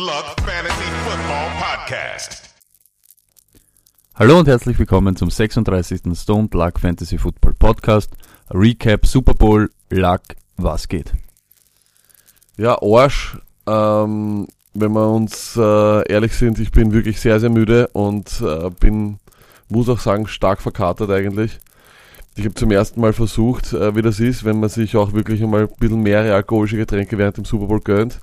Luck Fantasy Football Podcast. Hallo und herzlich willkommen zum 36. Stone Luck Fantasy Football Podcast. Recap Super Bowl Luck, was geht? Ja, Arsch. Ähm, wenn wir uns äh, ehrlich sind, ich bin wirklich sehr, sehr müde und äh, bin, muss auch sagen, stark verkatert eigentlich. Ich habe zum ersten Mal versucht, äh, wie das ist, wenn man sich auch wirklich einmal ein bisschen mehrere alkoholische Getränke während dem Super Bowl gönnt.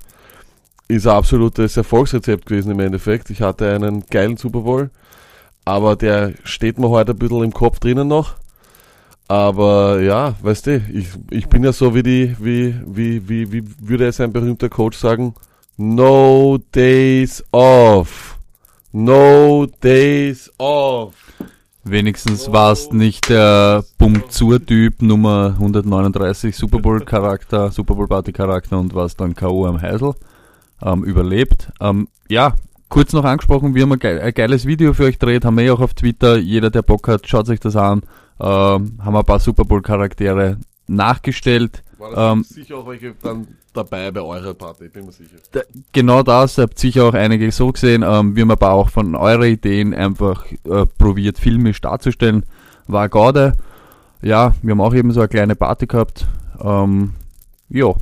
Ist ein absolutes Erfolgsrezept gewesen im Endeffekt. Ich hatte einen geilen Super Bowl, aber der steht mir heute ein bisschen im Kopf drinnen noch. Aber ja, weißt du, ich, ich bin ja so wie die, wie, wie, wie, wie würde es ein berühmter Coach sagen? No days off. No days off. Wenigstens warst nicht der Bum-Zur-Typ Nummer 139 Super Bowl Charakter, Super Bowl Party Charakter und warst dann K.O. am Heisel. Ähm, überlebt. Ähm, ja, kurz noch angesprochen, wir haben ein, ge ein geiles Video für euch gedreht, haben wir eh auch auf Twitter. Jeder, der Bock hat, schaut sich das an. Ähm, haben ein paar Super Bowl Charaktere nachgestellt. War das Ähm, sicher auch welche dann dabei bei eurer Party, bin mir sicher. Da- genau das, habt sicher auch einige so gesehen. Ähm, wir haben aber auch von euren Ideen einfach äh, probiert, filmisch darzustellen. War Gaude. Ja, wir haben auch eben so eine kleine Party gehabt. Ähm, ja.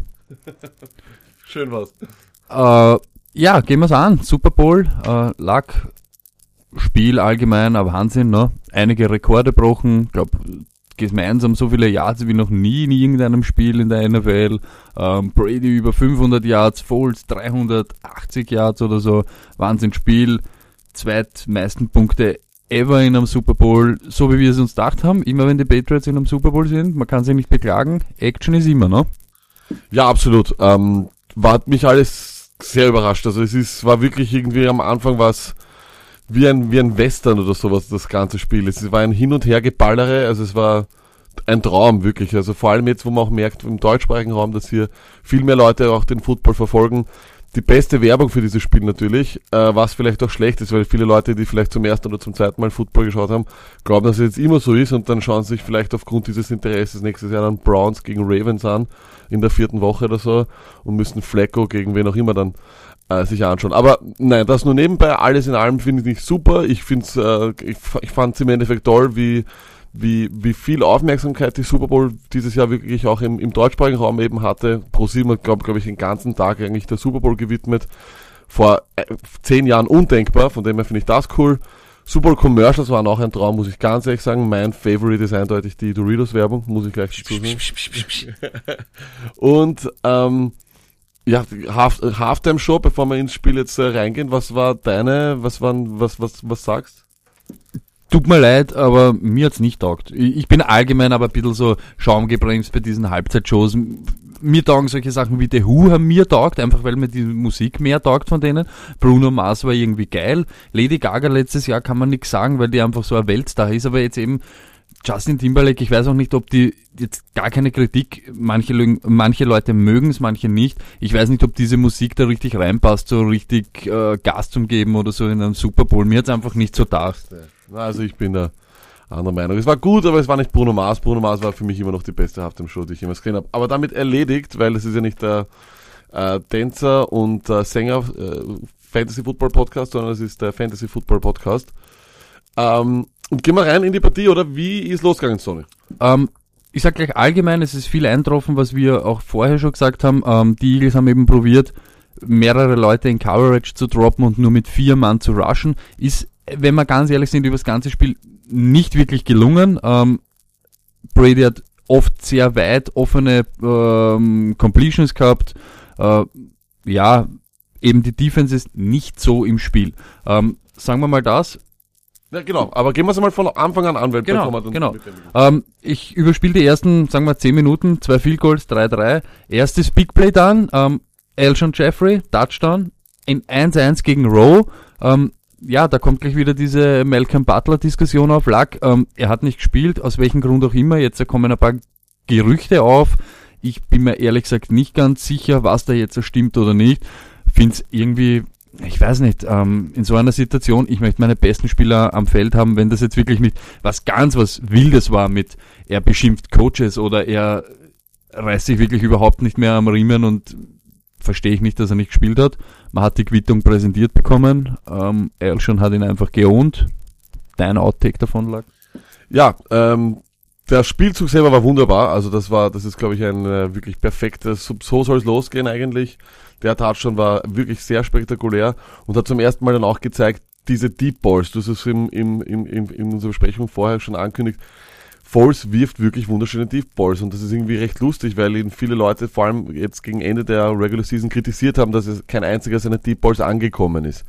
Schön was. Äh, ja, gehen wir's an. Super Bowl, äh, Luck, Spiel allgemein, ein Wahnsinn, ne? Einige Rekorde gebrochen, glaub, gemeinsam so viele Yards wie noch nie in irgendeinem Spiel in der NFL. Ähm, Brady über 500 Yards, Foles 380 Yards oder so. Wahnsinnsspiel. Zweitmeisten Punkte ever in einem Super Bowl, so wie wir es uns gedacht haben. Immer wenn die Patriots in einem Super Bowl sind, man kann sich nicht beklagen. Action ist immer, ne? Ja, absolut. Ähm, war mich alles sehr überrascht. Also es ist, war wirklich irgendwie am Anfang was wie ein, wie ein Western oder sowas, das ganze Spiel. Es war ein Hin- und Hergeballere, also es war ein Traum, wirklich. Also vor allem jetzt, wo man auch merkt, im deutschsprachigen Raum, dass hier viel mehr Leute auch den Football verfolgen. Die beste Werbung für dieses Spiel natürlich, äh, was vielleicht auch schlecht ist, weil viele Leute, die vielleicht zum ersten oder zum zweiten Mal Football geschaut haben, glauben, dass es jetzt immer so ist und dann schauen sie sich vielleicht aufgrund dieses Interesses nächstes Jahr dann Browns gegen Ravens an, in der vierten Woche oder so, und müssen Flecko gegen wen auch immer dann äh, sich anschauen. Aber nein, das nur nebenbei, alles in allem finde ich super. Ich finde äh, ich, ich fand es im Endeffekt toll, wie, wie, wie viel Aufmerksamkeit die Super Bowl dieses Jahr wirklich auch im, im deutschsprachigen Raum eben hatte. ProSieben hat, glaube glaub ich, den ganzen Tag eigentlich der Super Bowl gewidmet. Vor äh, zehn Jahren undenkbar, von dem her finde ich das cool. Super Bowl Commercials waren auch ein Traum, muss ich ganz ehrlich sagen. Mein Favorite ist eindeutig die Doritos-Werbung, muss ich gleich dazu sagen. Und ähm, ja, Half, Halftime Show, bevor wir ins Spiel jetzt äh, reingehen, was war deine, was waren, was, was, was sagst? Tut mir leid, aber mir hat's nicht taugt. Ich bin allgemein aber ein bisschen so schaumgebremst bei diesen Halbzeitshows. Mir taugen solche Sachen wie The Who haben mir taugt, einfach weil mir die Musik mehr taugt von denen. Bruno Mars war irgendwie geil. Lady Gaga letztes Jahr kann man nichts sagen, weil die einfach so ein Weltstar ist, aber jetzt eben Justin Timberlake, ich weiß auch nicht, ob die jetzt gar keine Kritik, manche, manche Leute mögen es, manche nicht. Ich weiß nicht, ob diese Musik da richtig reinpasst, so richtig äh, Gas zum Geben oder so in einem Super Bowl. Mir hat's einfach nicht so. Na, Also ich bin da anderer Meinung. Es war gut, aber es war nicht Bruno Mars. Bruno Mars war für mich immer noch die beste Halftime Show, die ich jemals gesehen habe. Aber damit erledigt, weil es ist ja nicht der äh, Tänzer und äh, Sänger äh, Fantasy Football Podcast, sondern es ist der Fantasy Football Podcast. Ähm, und gehen wir rein in die Partie, oder wie ist losgegangen, Sony? Ähm, ich sag gleich allgemein, es ist viel eintroffen, was wir auch vorher schon gesagt haben. Ähm, die Eagles haben eben probiert, mehrere Leute in Coverage zu droppen und nur mit vier Mann zu rushen. Ist, wenn wir ganz ehrlich sind, über das ganze Spiel nicht wirklich gelungen. Ähm, Brady hat oft sehr weit offene ähm, Completions gehabt. Äh, ja, eben die Defense ist nicht so im Spiel. Ähm, sagen wir mal das, Ja, genau. Aber gehen wir es mal von Anfang an an, weil Genau, genau. Ähm, ich überspiele die ersten, sagen wir, 10 Minuten, zwei Field Goals, 3-3. Erstes Big Play dann, ähm, Elshon Jeffrey, Touchdown, in 1-1 gegen Rowe. Ähm, ja, da kommt gleich wieder diese Malcolm Butler-Diskussion auf Luck. Ähm, er hat nicht gespielt, aus welchem Grund auch immer. Jetzt kommen ein paar Gerüchte auf. Ich bin mir ehrlich gesagt nicht ganz sicher, was da jetzt so stimmt oder nicht. Find's irgendwie ich weiß nicht, ähm, in so einer Situation, ich möchte meine besten Spieler am Feld haben, wenn das jetzt wirklich nicht was ganz was Wildes war mit, er beschimpft Coaches oder er reißt sich wirklich überhaupt nicht mehr am Riemen und verstehe ich nicht, dass er nicht gespielt hat. Man hat die Quittung präsentiert bekommen. Ähm, Elshon hat ihn einfach geohnt. Dein Outtake davon lag? Ja, ähm, der Spielzug selber war wunderbar. Also das war, das ist glaube ich ein äh, wirklich perfektes, so soll es losgehen eigentlich. Der Touchdown war wirklich sehr spektakulär und hat zum ersten Mal dann auch gezeigt, diese Deep Balls, du hast es im, im, im, in, in unserer Besprechung vorher schon angekündigt, Foles wirft wirklich wunderschöne Deep Balls und das ist irgendwie recht lustig, weil ihn viele Leute vor allem jetzt gegen Ende der Regular Season kritisiert haben, dass es kein einziger seiner Deep Balls angekommen ist.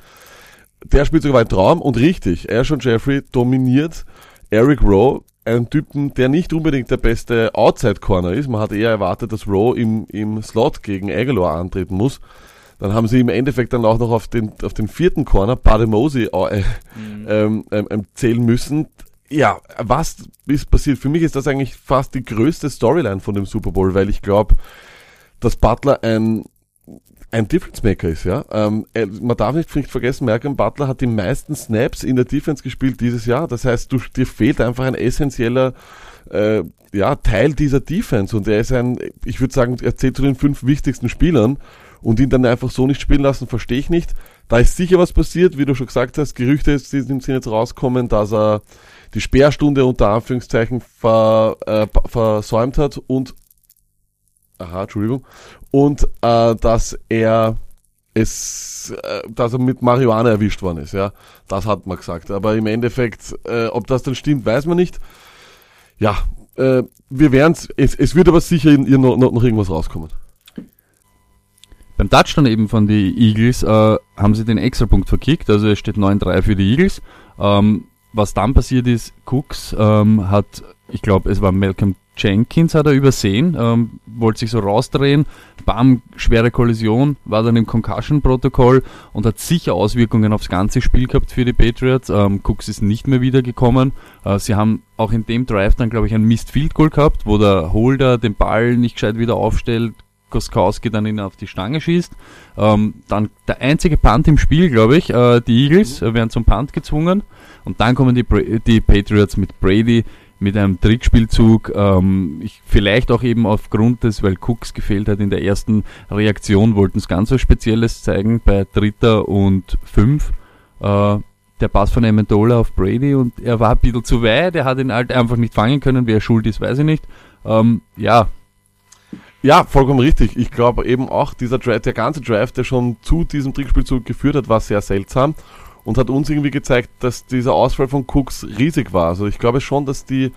Der Spielzug war ein Traum und richtig, er schon Jeffrey dominiert Eric Rowe, einen Typen, der nicht unbedingt der beste Outside Corner ist. Man hat eher erwartet, dass Rowe im, im Slot gegen Aguilar antreten muss. Dann haben sie im Endeffekt dann auch noch auf den, auf den vierten Corner, Bademosi, äh, mhm. ähm, ähm, zählen müssen. Ja, was ist passiert? Für mich ist das eigentlich fast die größte Storyline von dem Super Bowl, weil ich glaube, dass Butler ein ein Difference Maker ist, ja. Ähm, man darf nicht, nicht vergessen, Malcolm Butler hat die meisten Snaps in der Defense gespielt dieses Jahr. Das heißt, du, dir fehlt einfach ein essentieller äh, ja, Teil dieser Defense und er ist ein, ich würde sagen, er zählt zu den fünf wichtigsten Spielern und ihn dann einfach so nicht spielen lassen, verstehe ich nicht. Da ist sicher was passiert, wie du schon gesagt hast. Gerüchte sind jetzt rauskommen, dass er die Sperrstunde unter Anführungszeichen ver, äh, versäumt hat und aha, Entschuldigung, und äh, dass er es, äh, dass er mit Marihuana erwischt worden ist, ja, das hat man gesagt. Aber im Endeffekt, äh, ob das dann stimmt, weiß man nicht. Ja, äh, wir werden es, es wird aber sicher in, in noch, noch irgendwas rauskommen. Beim Touchdown eben von den Eagles äh, haben sie den Extrapunkt verkickt, also es steht 9-3 für die Eagles. Ähm, was dann passiert ist, Cooks ähm, hat, ich glaube, es war Malcolm Jenkins hat er übersehen, ähm, wollte sich so rausdrehen, bam, schwere Kollision, war dann im Concussion-Protokoll und hat sicher Auswirkungen aufs ganze Spiel gehabt für die Patriots. Ähm, Cooks ist nicht mehr wiedergekommen. Äh, sie haben auch in dem Drive dann, glaube ich, ein Missed Field Goal gehabt, wo der Holder den Ball nicht gescheit wieder aufstellt, Koskowski dann ihn auf die Stange schießt. Ähm, dann der einzige Punt im Spiel, glaube ich. Äh, die Eagles äh, werden zum Punt gezwungen. Und dann kommen die, die Patriots mit Brady mit einem Trickspielzug. Ähm, ich, vielleicht auch eben aufgrund des, weil Cooks gefehlt hat in der ersten Reaktion, wollten es ganz was Spezielles zeigen bei Dritter und Fünf. Äh, der Pass von Amendola auf Brady und er war ein bisschen zu weit, er hat ihn halt einfach nicht fangen können, wer schuld ist, weiß ich nicht. Ähm, ja, ja, vollkommen richtig. Ich glaube eben auch, dieser Drive, der ganze Drive, der schon zu diesem Trickspielzug geführt hat, war sehr seltsam und hat uns irgendwie gezeigt, dass dieser Ausfall von Cooks riesig war. Also ich glaube schon, dass die,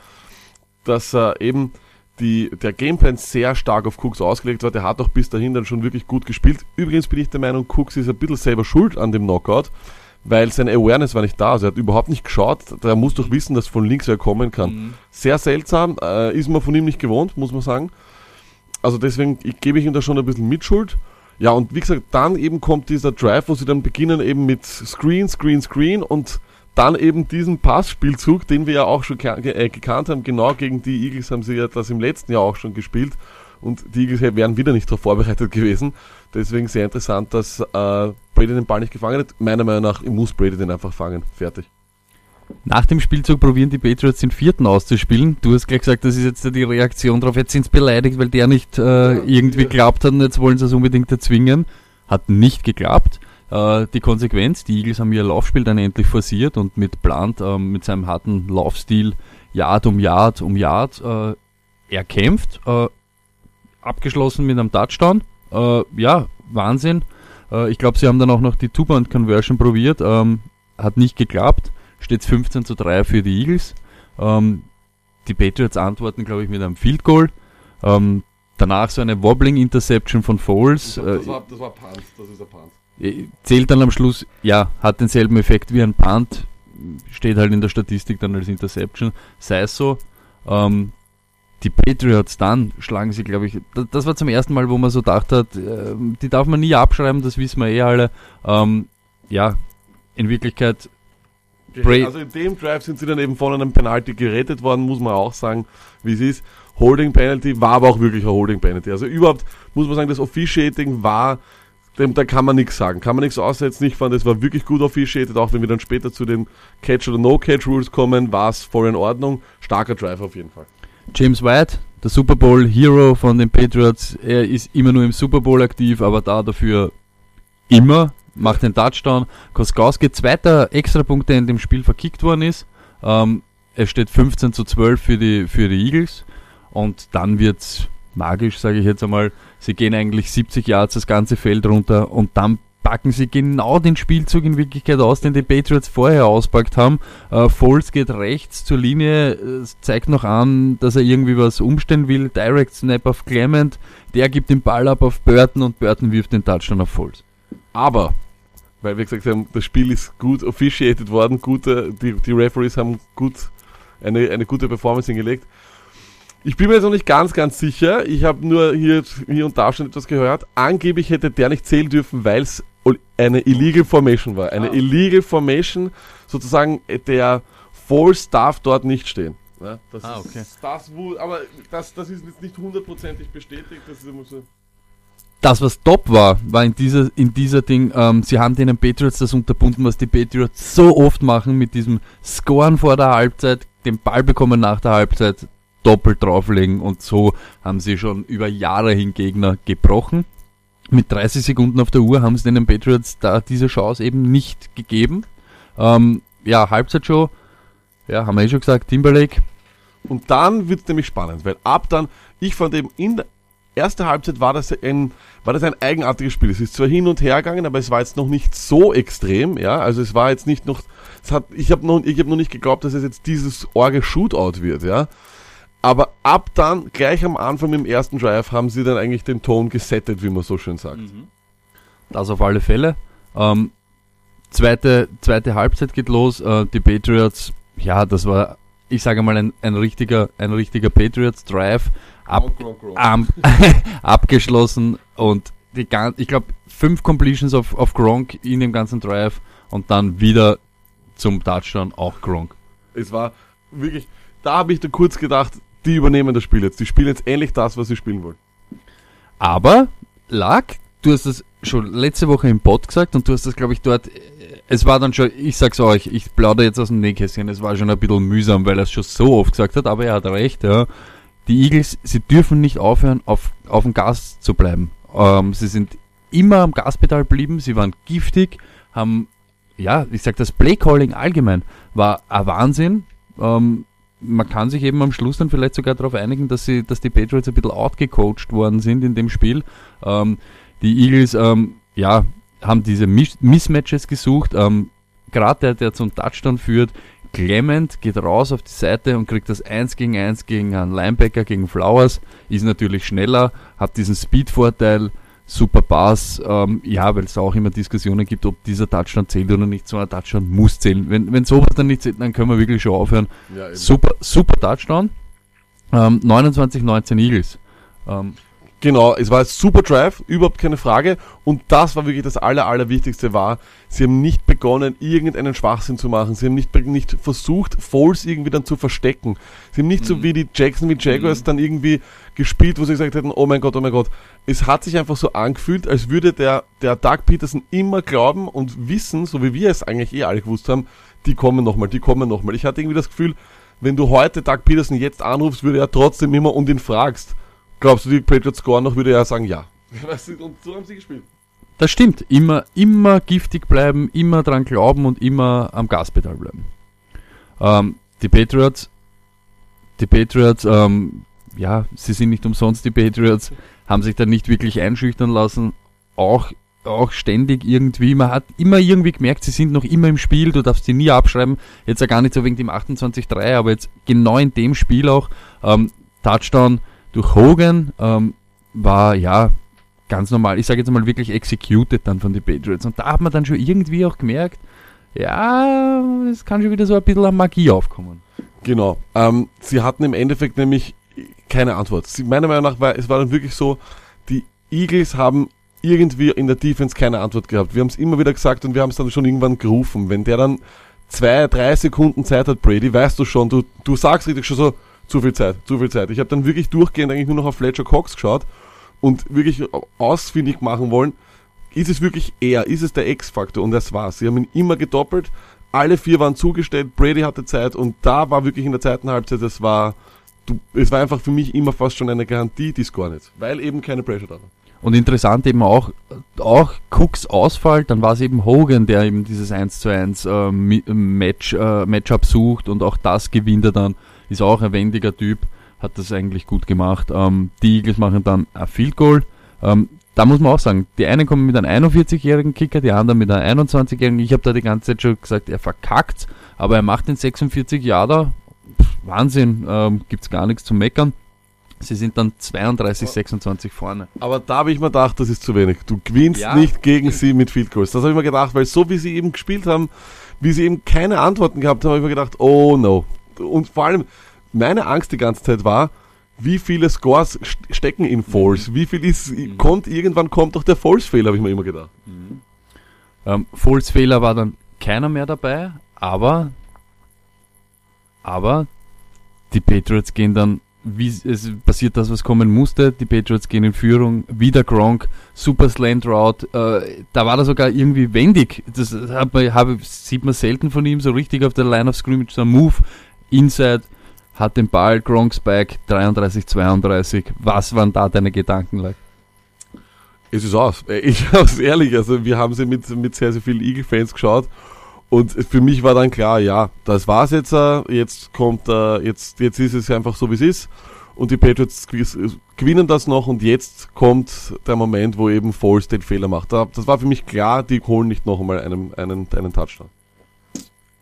dass äh, eben die, der Gameplan sehr stark auf Cooks ausgelegt war. Der hat auch bis dahin dann schon wirklich gut gespielt. Übrigens bin ich der Meinung, Cooks ist ein bisschen selber schuld an dem Knockout, weil seine Awareness war nicht da. Also er hat überhaupt nicht geschaut. Der muss doch wissen, dass von links wer kommen kann. Mhm. Sehr seltsam, äh, ist man von ihm nicht gewohnt, muss man sagen also deswegen gebe ich ihm da schon ein bisschen Mitschuld. Ja, und wie gesagt, dann eben kommt dieser Drive, wo sie dann beginnen eben mit Screen, Screen, Screen und dann eben diesen Passspielzug, den wir ja auch schon äh, gekannt haben. Genau gegen die Eagles haben sie ja das im letzten Jahr auch schon gespielt und die Eagles wären wieder nicht darauf vorbereitet gewesen. Deswegen sehr interessant, dass äh, Brady den Ball nicht gefangen hat. Meiner Meinung nach muss Brady den einfach fangen. Fertig. Nach dem Spielzug probieren die Patriots den vierten auszuspielen. Du hast gleich gesagt, das ist jetzt die Reaktion darauf. Jetzt sind sie beleidigt, weil der nicht äh, irgendwie geklappt hat und jetzt wollen sie es unbedingt erzwingen. Hat nicht geklappt. Äh, die Konsequenz, die Eagles haben ihr Laufspiel dann endlich forciert und mit Plant, äh, mit seinem harten Laufstil, Yard um Yard um Yard, äh, erkämpft. Äh, abgeschlossen mit einem Touchdown. Äh, ja, Wahnsinn. Ich glaube, sie haben dann auch noch die Two-Point-Conversion probiert. Ähm, hat nicht geklappt steht es 15 zu 3 für die Eagles. Ähm, die Patriots antworten, glaube ich, mit einem Field Goal. Ähm, danach so eine Wobbling Interception von Foles. Das, das, war, das war Punt, das ist ein Punt. Äh, zählt dann am Schluss, ja, hat denselben Effekt wie ein Punt, steht halt in der Statistik dann als Interception, sei es so. Ähm, die Patriots dann schlagen sie, glaube ich, das, das, war zum ersten Mal, wo man so dachte hat, äh, die darf man nie abschreiben, das wissen wir eh alle. Ähm, ja, in Wirklichkeit Bra also in dem Drive sind sie dann eben von einem Penalty gerettet worden, muss man auch sagen, wie es ist. Holding Penalty war aber auch wirklich ein Holding Penalty. Also überhaupt muss man sagen, das Officiating war, dem, da kann man nichts sagen. Kann man nichts aussetzen. Ich fand, es war wirklich gut officiated, auch wenn wir dann später zu den Catch- oder No-Catch-Rules kommen, war es voll in Ordnung. Starker Drive auf jeden Fall. James White, der Super Bowl Hero von den Patriots. Er ist immer nur im Super Bowl aktiv, aber da dafür immer, macht den Touchdown. Koskowski, zweiter Extrapunkt, der in dem Spiel verkickt worden ist. Ähm, es steht 15 zu 12 für die, für die Eagles. Und dann wird's magisch, sage ich jetzt einmal. Sie gehen eigentlich 70 Yards das ganze Feld runter und dann packen sie genau den Spielzug in Wirklichkeit aus, den die Patriots vorher auspackt haben. Äh, Foles geht rechts zur Linie, zeigt noch an, dass er irgendwie was umstellen will. Direct Snap auf Clement, der gibt den Ball ab auf Burton und Burton wirft den Touchdown auf Foles. Aber, weil wir gesagt haben, das Spiel ist gut officiated worden, gute, die, die Referees haben gut eine, eine gute Performance hingelegt. Ich bin mir jetzt noch nicht ganz, ganz sicher. Ich habe nur hier, hier und da schon etwas gehört. Angeblich hätte der nicht zählen dürfen, weil es eine Illegal Formation war. Eine Ah. Illegal Formation, sozusagen der False darf dort nicht stehen. Ja, das Ah, ist okay. das, wo, aber das, das ist jetzt nicht hundertprozentig bestätigt. Das ist immer so. Das, was top war, war in dieser, in dieser Ding, ähm, sie haben den Patriots das unterbunden, was die Patriots so oft machen mit diesem Scoren vor der Halbzeit, den Ball bekommen nach der Halbzeit, doppelt drauflegen und so haben sie schon über Jahre hin Gegner gebrochen. Mit 30 Sekunden auf der Uhr haben sie den Patriots da diese Chance eben nicht gegeben. Ähm, ja, Halbzeitshow, ja, haben wir eh schon gesagt, Timberlake, Und dann wird es nämlich spannend, weil ab dann, ich fand eben in der ersten Halbzeit war das ein, war das ein eigenartiges Spiel. Es ist zwar hin und her gegangen, aber es war jetzt noch nicht so extrem, ja, also es war jetzt nicht noch, es hat, ich habe noch, ich habe noch nicht geglaubt, dass es jetzt dieses Orge Shootout wird, ja. Aber ab dann, gleich am Anfang im ersten Drive, haben sie dann eigentlich den Ton gesettet, wie man so schön sagt. Das auf alle Fälle. Ähm, zweite, zweite Halbzeit geht los. Äh, die Patriots, ja, das war, ich sage mal, ein, ein richtiger, ein richtiger Patriots Drive. Ab, am- abgeschlossen und die gan ich glaube, fünf Completions auf, auf Gronk in dem ganzen Drive und dann wieder zum Touchdown auch Gronk. Es war wirklich, da habe ich dann kurz gedacht, die übernehmen das Spiel jetzt. Die spielen jetzt ähnlich das, was sie spielen wollen. Aber, Lack, du hast das schon letzte Woche im Pod gesagt und du hast das, glaube ich, dort. äh, Es war dann schon, ich sag's euch, ich plaudere jetzt aus dem Nähkästchen, es war schon ein bisschen mühsam, weil er es schon so oft gesagt hat, aber er hat recht, ja. Die Eagles, sie dürfen nicht aufhören, auf, auf dem Gas zu bleiben. Ähm, sie sind immer am Gaspedal geblieben, sie waren giftig, haben, ja, ich sag das Playcalling allgemein war ein Wahnsinn. Ähm, man kann sich eben am Schluss dann vielleicht sogar darauf einigen, dass sie, dass die Patriots ein bisschen outgecoacht worden sind in dem Spiel. Ähm, die Eagles, ähm, ja, haben diese Miss Mismatches gesucht. Ähm, Gerade der, der zum Touchdown führt, Clement geht raus auf die Seite und kriegt das 1 gegen 1 gegen einen Linebacker, gegen Flowers, ist natürlich schneller, hat diesen Speed-Vorteil, super Pass, ähm, ja, weil es auch immer Diskussionen gibt, ob dieser Touchdown zählt oder nicht. So ein Touchdown muss zählen. Wenn, wenn sowas dann nicht zählt, dann können wir wirklich schon aufhören. Ja, Super, super Touchdown. Ähm, 29-19 Eagles. Ähm, Genau, es war ein super Drive, überhaupt keine Frage. Und das war wirklich das Aller, Allerwichtigste war, sie haben nicht begonnen, irgendeinen Schwachsinn zu machen. Sie haben nicht, nicht versucht, Foles irgendwie dann zu verstecken. Sie haben nicht so wie die Jacksonville Jaguars dann irgendwie gespielt, wo sie gesagt hätten, oh mein Gott, oh mein Gott. Es hat sich einfach so angefühlt, als würde der, der Doug Peterson immer glauben und wissen, so wie wir es eigentlich eh alle gewusst haben, die kommen nochmal, die kommen nochmal. Ich hatte irgendwie das Gefühl, wenn du heute Doug Peterson jetzt anrufst, würde er trotzdem immer und ihn fragst, Glaubst du, die Patriots scoren noch, würde er sagen, ja. Und so haben sie gespielt. das stimmt. Immer, immer giftig bleiben, immer dran glauben und immer am Gaspedal bleiben. Ähm, die Patriots, die Patriots, ähm, ja, sie sind nicht umsonst die Patriots, haben sich dann nicht wirklich einschüchtern lassen. Auch, auch ständig irgendwie. Man hat immer irgendwie gemerkt, sie sind noch immer im Spiel. Du darfst sie nie abschreiben. Jetzt ja gar nicht so wegen dem 28-3, aber jetzt genau in dem Spiel auch. Ähm, Touchdown durch Hogan ähm, war ja ganz normal. Ich sage jetzt mal wirklich executed dann von den Patriots. Und da hat man dann schon irgendwie auch gemerkt, ja, es kann schon wieder so ein bisschen an Magie aufkommen. Genau. Ähm, sie hatten im Endeffekt nämlich keine Antwort. Sie, meiner Meinung nach war es war dann wirklich so, die Eagles haben irgendwie in der Defense keine Antwort gehabt. Wir haben es immer wieder gesagt und wir haben es dann schon irgendwann gerufen. Wenn der dann zwei, drei Sekunden Zeit hat, Brady, weißt du schon, du, du sagst richtig schon so, zu viel Zeit, zu viel Zeit. Ich habe dann wirklich durchgehend eigentlich nur noch auf Fletcher Cox geschaut und wirklich ausfindig machen wollen, ist es wirklich er, ist es der X-Faktor und das war's. Sie haben ihn immer gedoppelt, alle vier waren zugestellt, Brady hatte Zeit und da war wirklich in der zweiten Halbzeit, das war du, es war einfach für mich immer fast schon eine Garantie, die scoren jetzt, weil eben keine Pressure da war. Und interessant eben auch, auch Cooks Ausfall, dann war es eben Hogan, der eben dieses 1 zu 1 äh, Match, äh, Matchup sucht und auch das gewinnt er dann. Ist auch ein wendiger Typ, hat das eigentlich gut gemacht. Ähm, die Eagles machen dann ein Field Goal. Ähm, da muss man auch sagen, die einen kommen mit einem 41-jährigen Kicker, die anderen mit einem 21-jährigen. Ich habe da die ganze Zeit schon gesagt, er verkackt, aber er macht den 46 Jahre. Wahnsinn, ähm, gibt's gar nichts zu meckern. Sie sind dann 32, 26 vorne. Aber da habe ich mir gedacht, das ist zu wenig. Du gewinnst Ja. nicht gegen sie mit Field Goals. Das habe ich mir gedacht, weil so wie sie eben gespielt haben, wie sie eben keine Antworten gehabt haben, habe ich mir gedacht, oh no. Und vor allem, meine Angst die ganze Zeit war, wie viele Scores st- stecken in False? Wie viel ist, kommt, irgendwann kommt doch der False-Fehler, habe ich mir immer gedacht. Ähm, Foles Fehler war dann keiner mehr dabei, aber, aber die Patriots gehen dann, wie es passiert das, was kommen musste. Die Patriots gehen in Führung, wieder Gronk, super Slant Route. Äh, da war er sogar irgendwie wendig. Das hat man, habe, sieht man selten von ihm so richtig auf der Line of Scrimmage. So ein Move, Inside, hat den Ball, Gronk Spike, 33, 32. Was waren da deine Gedanken? Like? Es ist aus. Äh, Ich sag's ehrlich, also wir haben sie mit, mit sehr, sehr vielen Eagle-Fans geschaut und für mich war dann klar, ja, das war's jetzt, äh, jetzt kommt, äh, jetzt, jetzt ist es einfach so wie es ist und die Patriots gew- gewinnen das noch und jetzt kommt der Moment, wo eben Foles den Fehler macht. Da- Das war für mich klar, die holen nicht noch einmal einen, einen, einen Touchdown.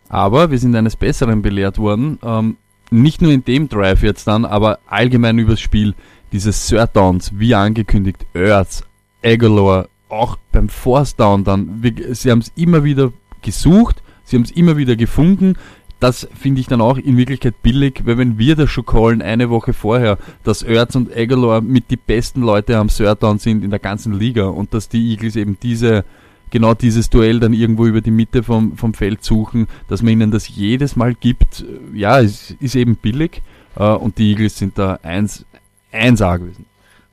Aber wir sind eines Besseren belehrt worden. Ähm, nicht nur in dem Drive jetzt dann, aber allgemein übers Spiel. Diese Third wie angekündigt, Ertz, Aguilar, auch beim Force Down dann. Wir, sie haben es immer wieder gesucht, sie haben es immer wieder gefunden. Das finde ich dann auch in Wirklichkeit billig, weil wenn wir das schon callen, eine Woche vorher, dass Ertz und Aguilar mit die besten Leute am Third sind in der ganzen Liga und dass die Eagles eben diese genau dieses Duell dann irgendwo über die Mitte vom, vom Feld suchen, dass man ihnen das jedes Mal gibt, äh, ja, ist, ist eben billig. Äh, und die Eagles sind da eins, 1A gewesen.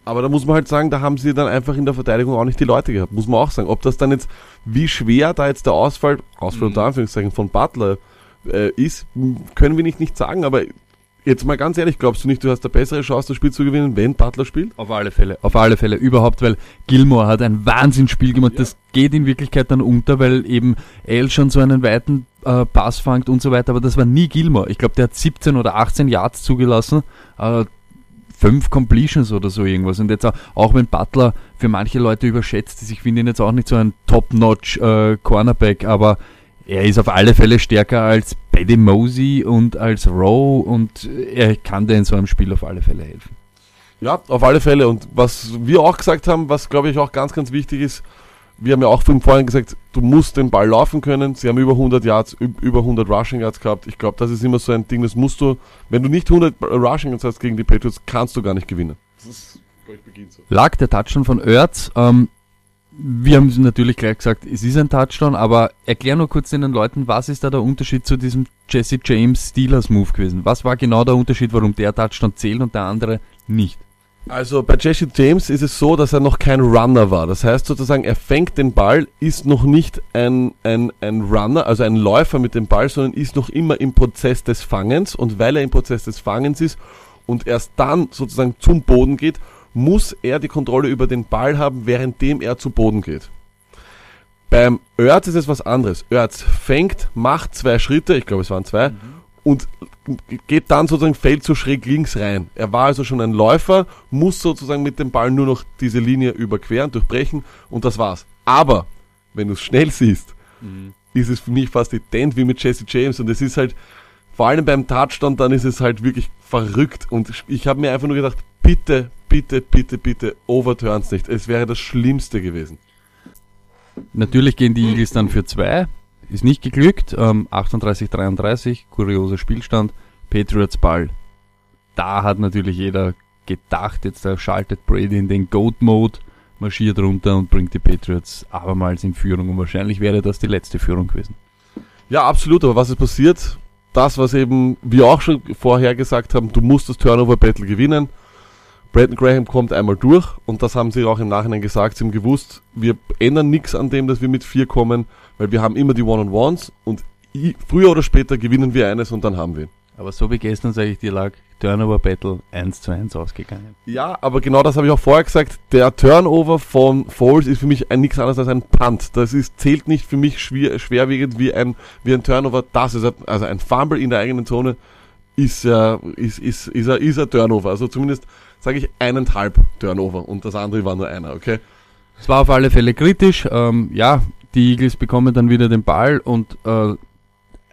Aber da muss man halt sagen, da haben sie dann einfach in der Verteidigung auch nicht die Leute gehabt, muss man auch sagen. Ob das dann jetzt, wie schwer da jetzt der Ausfall, Ausfall unter Anführungszeichen von Butler äh, ist, können wir nicht, nicht sagen, aber jetzt mal ganz ehrlich, glaubst du nicht, du hast eine bessere Chance, das Spiel zu gewinnen, wenn Butler spielt? Auf alle Fälle, auf alle Fälle, überhaupt, weil Gilmore hat ein Wahnsinnsspiel gemacht. Das geht in Wirklichkeit dann unter, weil eben L schon so einen weiten äh, Pass fangt und so weiter, aber das war nie Gilmore. Ich glaube, der hat 17 oder 18 Yards zugelassen, äh, fünf Completions oder so irgendwas. Und jetzt auch, auch wenn Butler für manche Leute überschätzt ist, ich finde ihn jetzt auch nicht so ein Top-Notch äh, Cornerback, aber er ist auf alle Fälle stärker als Paddy Mosey und als Rowe und er kann dir in so einem Spiel auf alle Fälle helfen. Ja, auf alle Fälle. Und was wir auch gesagt haben, was glaube ich auch ganz, ganz wichtig ist, wir haben ja auch vorhin gesagt, du musst den Ball laufen können. Sie haben über 100 Yards, üb- über 100 Rushing Yards gehabt. Ich glaube, das ist immer so ein Ding, das musst du, wenn du nicht 100 Rushing Yards hast gegen die Patriots, kannst du gar nicht gewinnen. Das ist, glaube ich, beginnt so. lag der Touchdown von Ertz. Ähm, wir haben natürlich gleich gesagt, es ist ein Touchdown, aber erklär nur kurz den Leuten, was ist da der Unterschied zu diesem Jesse James Steelers Move gewesen? Was war genau der Unterschied, warum der Touchdown zählt und der andere nicht? Also bei Jesse James ist es so, dass er noch kein Runner war. Das heißt sozusagen, er fängt den Ball, ist noch nicht ein, ein, ein Runner, also ein Läufer mit dem Ball, sondern ist noch immer im Prozess des Fangens. Und weil er im Prozess des Fangens ist und erst dann sozusagen zum Boden geht, muss er die Kontrolle über den Ball haben, währenddem er zu Boden geht. Beim Erz ist es was anderes. Erz fängt, macht zwei Schritte, ich glaube es waren zwei, und geht dann sozusagen, fällt so schräg links rein. Er war also schon ein Läufer, muss sozusagen mit dem Ball nur noch diese Linie überqueren, durchbrechen und das war's. Aber, wenn du es schnell siehst, ist es für mich fast ident wie mit Jesse James und es ist halt, vor allem beim Touchdown, dann ist es halt wirklich verrückt und ich habe mir einfach nur gedacht, bitte, bitte, bitte, bitte, overturns nicht. Es wäre das Schlimmste gewesen. Natürlich gehen die Eagles dann für zwei. Ist nicht geglückt. Ähm, 38-33, kurioser Spielstand. Patriots Ball. Da hat natürlich jeder gedacht, jetzt schaltet Brady in den Goat-Mode, marschiert runter und bringt die Patriots abermals in Führung. Und wahrscheinlich wäre das die letzte Führung gewesen. Ja, absolut, aber was ist passiert? Das, was eben wir auch schon vorher gesagt haben, du musst das Turnover-Battle gewinnen. Brandon Graham kommt einmal durch und das haben sie auch im Nachhinein gesagt. Sie haben gewusst, wir ändern nichts an dem, dass wir mit vier kommen, weil wir haben immer die One-on-Ones und früher oder später gewinnen wir eines und dann haben wir ihn. Aber so wie gestern, sage ich dir, lag Turnover Battle 1 zu 1 ausgegangen. Ja, aber genau das habe ich auch vorher gesagt. Der Turnover von Foles ist für mich ein, nichts anderes als ein Punt. Das ist, zählt nicht für mich schwer, schwerwiegend wie ein, wie ein Turnover. Das ist ein, also ein Fumble in der eigenen Zone ist ja, ist, ist, ist, ist, ist ein Turnover. Also zumindest sage ich eineinhalb Turnover und das andere war nur einer, okay? Es war auf alle Fälle kritisch. Ähm, ja, die Eagles bekommen dann wieder den Ball und äh,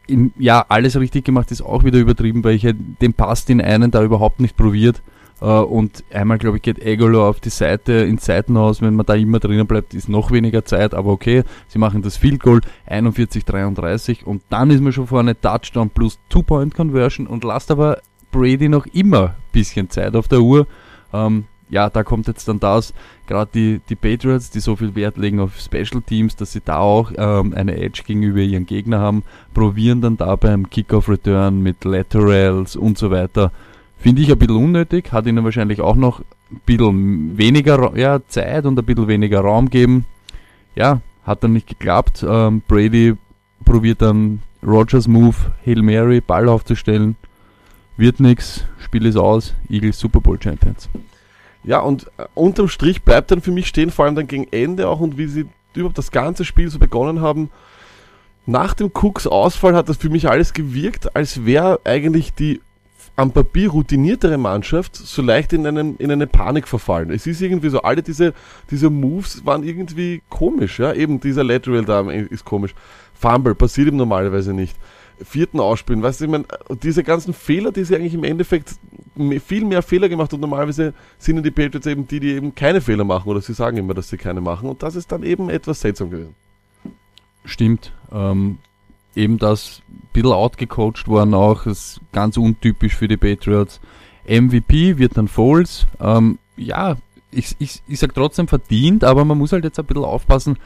in, ja, alles richtig gemacht ist auch wieder übertrieben, weil ich den Pass den einen da überhaupt nicht probiert. Äh, und einmal, glaube ich, geht Egolo auf die Seite ins Seitenhaus. Wenn man da immer drinnen bleibt, ist noch weniger Zeit. Aber okay, sie machen das Field Goal 41-33 und dann ist man schon vorne Touchdown plus Two-Point-Conversion und lasst aber Brady noch immer ein bisschen Zeit auf der Uhr. Ähm, ja, da kommt jetzt dann das, gerade die, die Patriots, die so viel Wert legen auf Special Teams, dass sie da auch ähm, eine Edge gegenüber ihren Gegner haben, probieren dann da beim Kickoff-Return mit Laterals und so weiter. Finde ich ein bisschen unnötig, hat ihnen wahrscheinlich auch noch ein bisschen weniger ja, Zeit und ein bisschen weniger Raum geben. Ja, hat dann nicht geklappt. Ähm, Brady probiert dann Rogers Move, Hail Mary, Ball aufzustellen. Wird nix, Spiel ist aus, Eagles Super Bowl Champions. Ja, und äh, unterm Strich bleibt dann für mich stehen, vor allem dann gegen Ende auch und wie sie überhaupt das ganze Spiel so begonnen haben. Nach dem Cooks Ausfall hat das für mich alles gewirkt, als wäre eigentlich die am Papier routiniertere Mannschaft so leicht in, einen, in eine Panik verfallen. Es ist irgendwie so, alle diese, diese Moves waren irgendwie komisch, ja, eben dieser Lateral da ist komisch. Fumble passiert ihm normalerweise nicht vierten ausspielen. Weißt du, ich meine, diese ganzen Fehler, die sie eigentlich im Endeffekt viel mehr Fehler gemacht und normalerweise sind ja die Patriots eben die, die eben keine Fehler machen oder sie sagen immer, dass sie keine machen und das ist dann eben etwas seltsam gewesen. Stimmt. Ähm, eben das ein bisschen outgecoacht worden auch, ist ganz untypisch für die Patriots. MVP wird dann Foles. Ähm, ja, ich, ich, ich sag trotzdem verdient, aber man muss halt jetzt ein bisschen aufpassen,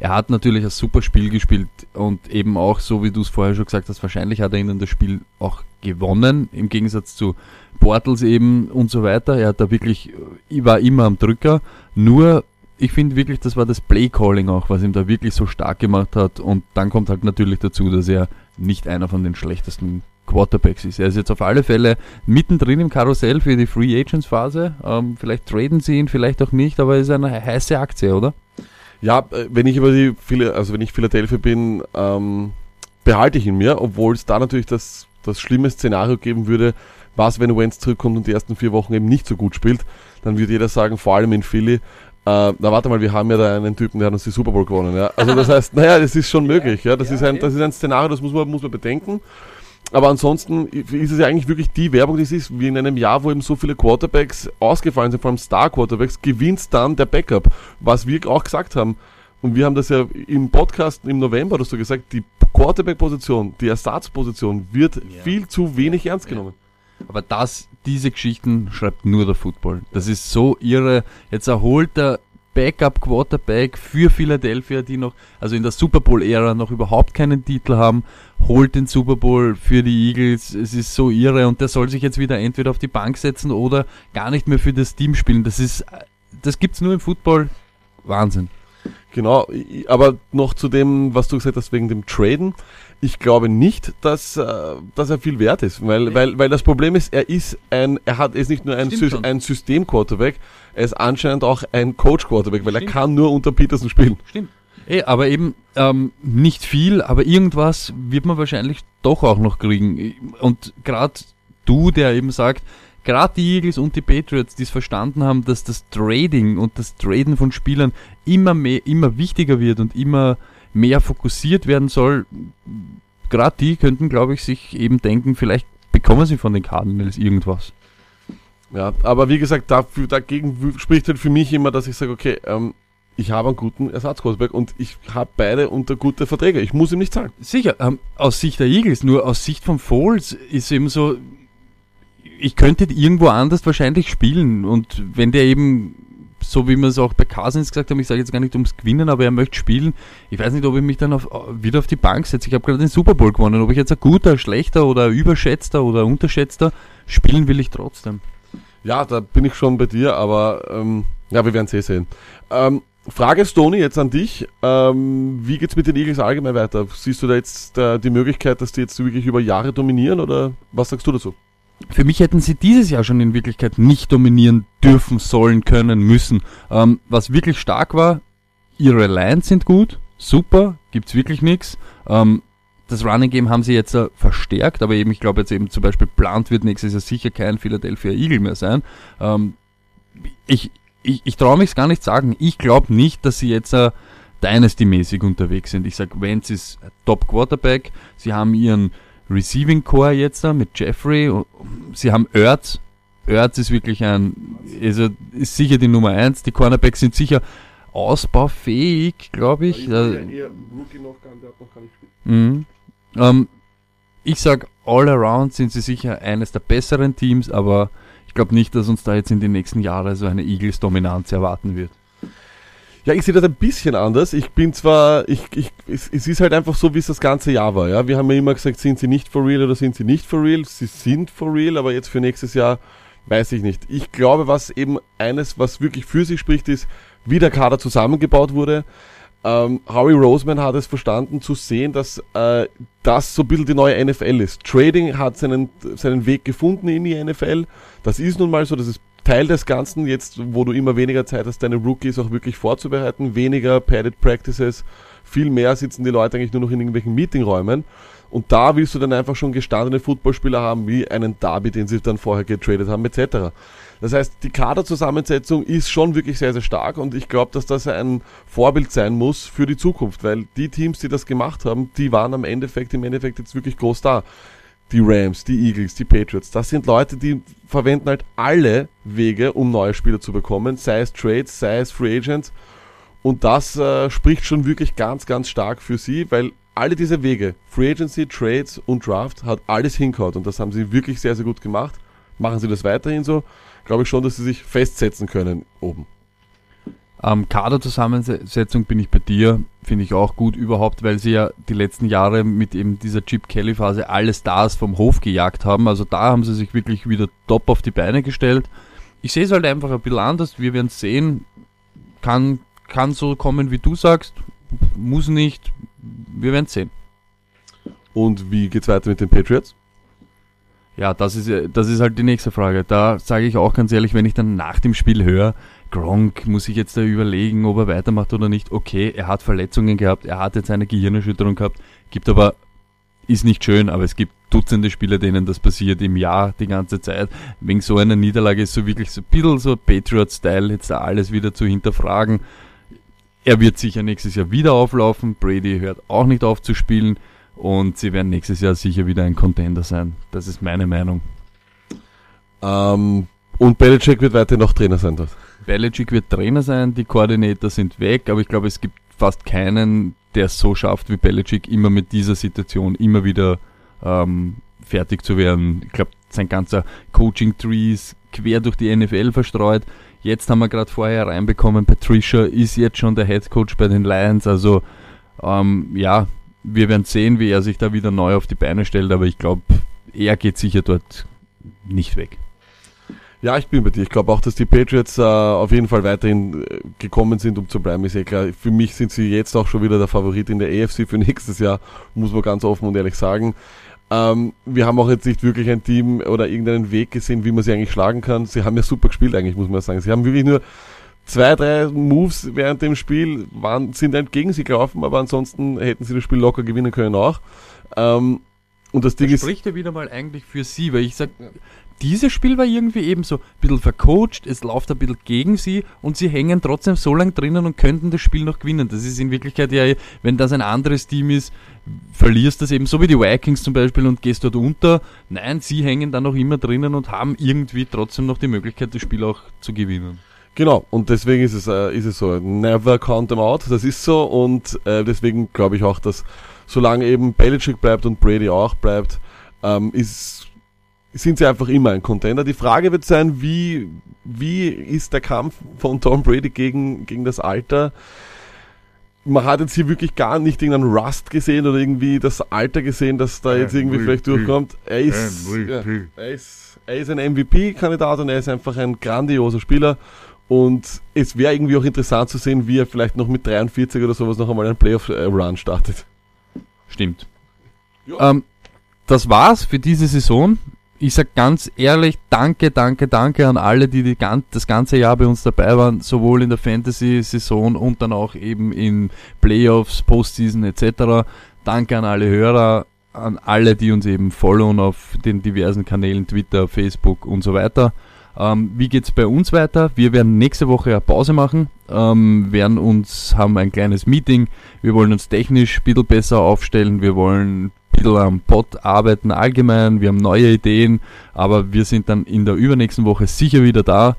er hat natürlich ein super Spiel gespielt und eben auch, so wie du es vorher schon gesagt hast, wahrscheinlich hat er ihnen das Spiel auch gewonnen, im Gegensatz zu Portals eben und so weiter. Er hat da wirklich, ich war immer am Drücker, nur ich finde wirklich, das war das Play-Calling auch, was ihm da wirklich so stark gemacht hat und dann kommt halt natürlich dazu, dass er nicht einer von den schlechtesten Quarterbacks ist. Er ist jetzt auf alle Fälle mittendrin im Karussell für die Free Agents Phase. Ähm, vielleicht traden sie ihn, vielleicht auch nicht, aber er ist eine heiße Aktie, oder? Ja, äh, wenn ich über die viele, also wenn ich Philadelphia bin, ähm, behalte ich ihn mir, obwohl es da natürlich das, das schlimme Szenario geben würde, was, wenn Wentz zurückkommt und die ersten vier Wochen eben nicht so gut spielt, dann würde jeder sagen, vor allem in Philly, äh, na warte mal, wir haben ja da einen Typen, der hat uns die Super Bowl gewonnen. Ja? Also das heißt, naja, das ist schon möglich. Ja? Das, ja, ist ein, das ist ein Szenario, das muss man, muss man bedenken. Aber ansonsten ist es ja eigentlich wirklich die Werbung, die es ist, wie in einem Jahr, wo eben so viele Quarterbacks ausgefallen sind, vor allem Star-Quarterbacks, gewinnt dann der Backup, was wir auch gesagt haben. Und wir haben das ja im Podcast im November, hast du gesagt, die Quarterback-Position, die Ersatzposition wird ja. viel zu wenig ja. ernst genommen. Aber das, diese Geschichten schreibt nur der Football. Das ist so irre. Jetzt erholt der Backup Quarterback für Philadelphia, die noch, also in der Super Bowl-Ära noch überhaupt keinen Titel haben, holt den Super Bowl für die Eagles. Es ist so irre und der soll sich jetzt wieder entweder auf die Bank setzen oder gar nicht mehr für das Team spielen. Das ist, das gibt's nur im Football. Wahnsinn. Genau, aber noch zu dem, was du gesagt hast wegen dem Traden. Ich glaube nicht, dass, äh, dass er viel wert ist, weil, weil, weil das Problem ist, er ist ein, er hat, er ist nicht nur ein, Sy ein System-Quarterback, er ist anscheinend auch ein Coach-Quarterback, weil Stimmt. er kann nur unter Peterson spielen. Stimmt. Ey, aber eben ähm, nicht viel, aber irgendwas wird man wahrscheinlich doch auch noch kriegen. Und gerade du, der eben sagt, gerade die Eagles und die Patriots, die es verstanden haben, dass das Trading und das Traden von Spielern immer mehr, immer wichtiger wird und immer mehr fokussiert werden soll, gerade die könnten, glaube ich, sich eben denken, vielleicht bekommen sie von den Cardinals irgendwas. Ja, aber wie gesagt, dafür, dagegen spricht halt für mich immer, dass ich sage, okay, ähm, ich habe einen guten Ersatzquarterback und ich habe beide unter gute Verträge. Ich muss ihm nicht zahlen. Sicher, ähm, aus Sicht der Eagles, nur aus Sicht von Foles ist eben so, ich könnte irgendwo anders wahrscheinlich spielen und wenn der eben so wie wir es auch bei Cousins gesagt haben, ich sage jetzt gar nicht ums Gewinnen, aber er möchte spielen. Ich weiß nicht, ob ich mich dann auf, wieder auf die Bank setze. Ich habe gerade den Super Bowl gewonnen. Ob ich jetzt ein guter, schlechter oder überschätzter oder unterschätzter spielen will ich trotzdem. Ja, da bin ich schon bei dir, aber ähm, ja, wir werden es eh sehen. Ähm, Frage Stoney jetzt an dich. Ähm, wie geht's mit den Eagles allgemein weiter? Siehst du da jetzt äh, die Möglichkeit, dass die jetzt wirklich über Jahre dominieren oder was sagst du dazu? Für mich hätten sie dieses Jahr schon in Wirklichkeit nicht dominieren dürfen, sollen, können, müssen. Ähm, was wirklich stark war, ihre Lines sind gut, super, gibt's wirklich nichts. Ähm, das Running Game haben sie jetzt äh, verstärkt, aber eben, ich glaube jetzt eben zum Beispiel Plant wird nächstes Jahr sicher kein Philadelphia Eagle mehr sein. Ähm, ich ich, ich traue mich gar nicht sagen. Ich glaube nicht, dass sie jetzt äh, Dynasty-mäßig unterwegs sind. Ich sage, Vance ist Top Quarterback. Sie haben ihren Receiving Core jetzt da mit Jeffrey. Sie haben Ertz. Ertz ist wirklich ein, also ist sicher die Nummer eins. Die Cornerbacks sind sicher ausbaufähig, glaube ich. Ja, ich, äh, noch, mhm. ähm, ich sag, all around sind sie sicher eines der besseren Teams, aber ich glaube nicht, dass uns da jetzt in den nächsten Jahren so eine Eagles-Dominanz erwarten wird. Ja, ich sehe das ein bisschen anders. Ich bin zwar, ich, ich, es, es, ist halt einfach so, wie es das ganze Jahr war. Ja, wir haben ja immer gesagt, sind sie nicht for real oder sind sie nicht for real? Sie sind for real, aber jetzt für nächstes Jahr weiß ich nicht. Ich glaube, was eben eines, was wirklich für sie spricht, ist, wie der Kader zusammengebaut wurde. Ähm, Howie Roseman hat es verstanden zu sehen, dass äh, das so ein bisschen die neue NFL ist. Trading hat seinen, seinen Weg gefunden in die NFL. Das ist nun mal so, das ist Teil des Ganzen, jetzt wo du immer weniger Zeit hast, deine Rookies auch wirklich vorzubereiten, weniger Padded Practices, viel mehr sitzen die Leute eigentlich nur noch in irgendwelchen Meetingräumen. Und da willst du dann einfach schon gestandene Footballspieler haben, wie einen Darby, den sie dann vorher getradet haben, etc. Das heißt, die Kaderzusammensetzung ist schon wirklich sehr, sehr stark und ich glaube, dass das ein Vorbild sein muss für die Zukunft, weil die Teams, die das gemacht haben, die waren am Endeffekt, im Endeffekt jetzt wirklich groß da. Die Rams, die Eagles, die Patriots, das sind Leute, die verwenden halt alle Wege, um neue Spieler zu bekommen, sei es Trades, sei es Free Agents. Und das äh, spricht schon wirklich ganz, ganz stark für sie, weil alle diese Wege, Free Agency, Trades und Draft, hat alles hingehauen und das haben sie wirklich sehr, sehr gut gemacht. Machen sie das weiterhin so, glaube ich schon, dass sie sich festsetzen können oben. Ähm, Kaderzusammensetzung bin ich bei dir, finde ich auch gut überhaupt, weil sie ja die letzten Jahre mit eben dieser Chip Kelly Phase alle Stars vom Hof gejagt haben. Also da haben sie sich wirklich wieder top auf die Beine gestellt. Ich sehe es halt einfach ein bisschen anders. Wir werden sehen. Kann, kann so kommen, wie du sagst. Muss nicht. Wir werden sehen. Und wie geht's weiter mit den Patriots? Ja, das ist, das ist halt die nächste Frage. Da sage ich auch ganz ehrlich, wenn ich dann nach dem Spiel höre, Gronk muss ich jetzt da überlegen, ob er weitermacht oder nicht. Okay, er hat Verletzungen gehabt, er hat jetzt eine Gehirnerschütterung gehabt, gibt aber, ist nicht schön, aber es gibt Dutzende Spieler, denen das passiert im Jahr die ganze Zeit. Wegen so einer Niederlage ist so wirklich so ein bisschen so Patriot-Style, jetzt da alles wieder zu hinterfragen. Er wird sicher nächstes Jahr wieder auflaufen. Brady hört auch nicht auf zu spielen. Und sie werden nächstes Jahr sicher wieder ein Contender sein. Das ist meine Meinung. Ähm, und Belichick wird weiterhin noch Trainer sein dort. Belichick wird Trainer sein, die Koordinator sind weg, aber ich glaube, es gibt fast keinen, der es so schafft wie Belichick, immer mit dieser Situation immer wieder ähm, fertig zu werden. Ich glaube, sein ganzer Coaching-Tree ist quer durch die NFL verstreut. Jetzt haben wir gerade vorher reinbekommen, Patricia ist jetzt schon der Head Coach bei den Lions. Also ähm, ja, wir werden sehen, wie er sich da wieder neu auf die Beine stellt, aber ich glaube, er geht sicher dort nicht weg. Ja, ich bin bei dir. Ich glaube auch, dass die Patriots äh, auf jeden Fall weiterhin äh, gekommen sind, um zu bleiben. Ist ja klar. Für mich sind sie jetzt auch schon wieder der Favorit in der AFC für nächstes Jahr, muss man ganz offen und ehrlich sagen. Ähm, wir haben auch jetzt nicht wirklich ein Team oder irgendeinen Weg gesehen, wie man sie eigentlich schlagen kann. Sie haben ja super gespielt eigentlich, muss man sagen. Sie haben wirklich nur zwei, drei Moves während dem Spiel waren, sind entgegen sie gelaufen, aber ansonsten hätten sie das Spiel locker gewinnen können auch. Ähm, und das Ding das ist. spricht ja wieder mal eigentlich für sie, weil ich sag, dieses Spiel war irgendwie eben so ein bisschen vercoacht, es läuft ein bisschen gegen sie und sie hängen trotzdem so lang drinnen und könnten das Spiel noch gewinnen. Das ist in Wirklichkeit ja, wenn das ein anderes Team ist, verlierst das eben so wie die Vikings zum Beispiel und gehst dort unter. Nein, sie hängen da noch immer drinnen und haben irgendwie trotzdem noch die Möglichkeit, das Spiel auch zu gewinnen. Genau, und deswegen ist es, äh, ist es so, never count them out, das ist so und äh, deswegen glaube ich auch, dass solange eben Belichick bleibt und Brady auch bleibt, ähm, ist sind sie einfach immer ein Contender. Die Frage wird sein, wie, wie ist der Kampf von Tom Brady gegen, gegen das Alter? Man hat jetzt hier wirklich gar nicht irgendeinen Rust gesehen oder irgendwie das Alter gesehen, dass da jetzt irgendwie vielleicht durchkommt. Er ist, ja, er ist, er ist ein MVP-Kandidat und er ist einfach ein grandioser Spieler. Und es wäre irgendwie auch interessant zu sehen, wie er vielleicht noch mit 43 oder sowas noch einmal einen Playoff-Run startet. Stimmt. Ähm, das war's für diese Saison. Ich sag ganz ehrlich, danke, danke, danke an alle, die, die gan- das ganze Jahr bei uns dabei waren, sowohl in der Fantasy-Saison und dann auch eben in Playoffs, Postseason etc. Danke an alle Hörer, an alle, die uns eben followen auf den diversen Kanälen, Twitter, Facebook und so weiter. Ähm, wie geht's bei uns weiter? Wir werden nächste Woche eine Pause machen, ähm, werden uns, haben ein kleines Meeting, wir wollen uns technisch ein bisschen besser aufstellen, wir wollen ein bisschen am Pod arbeiten allgemein, wir haben neue Ideen, aber wir sind dann in der übernächsten Woche sicher wieder da.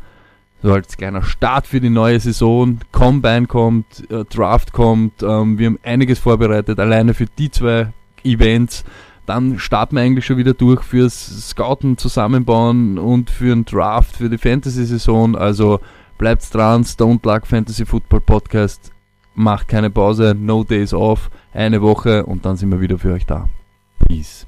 So als kleiner Start für die neue Saison. Combine kommt, äh, Draft kommt, ähm, wir haben einiges vorbereitet, alleine für die zwei Events. Dann starten wir eigentlich schon wieder durch fürs Scouten zusammenbauen und für einen Draft für die Fantasy-Saison. Also bleibt dran, Stone Luck Fantasy Football Podcast. Macht keine Pause, no days off, eine Woche und dann sind wir wieder für euch da. Peace.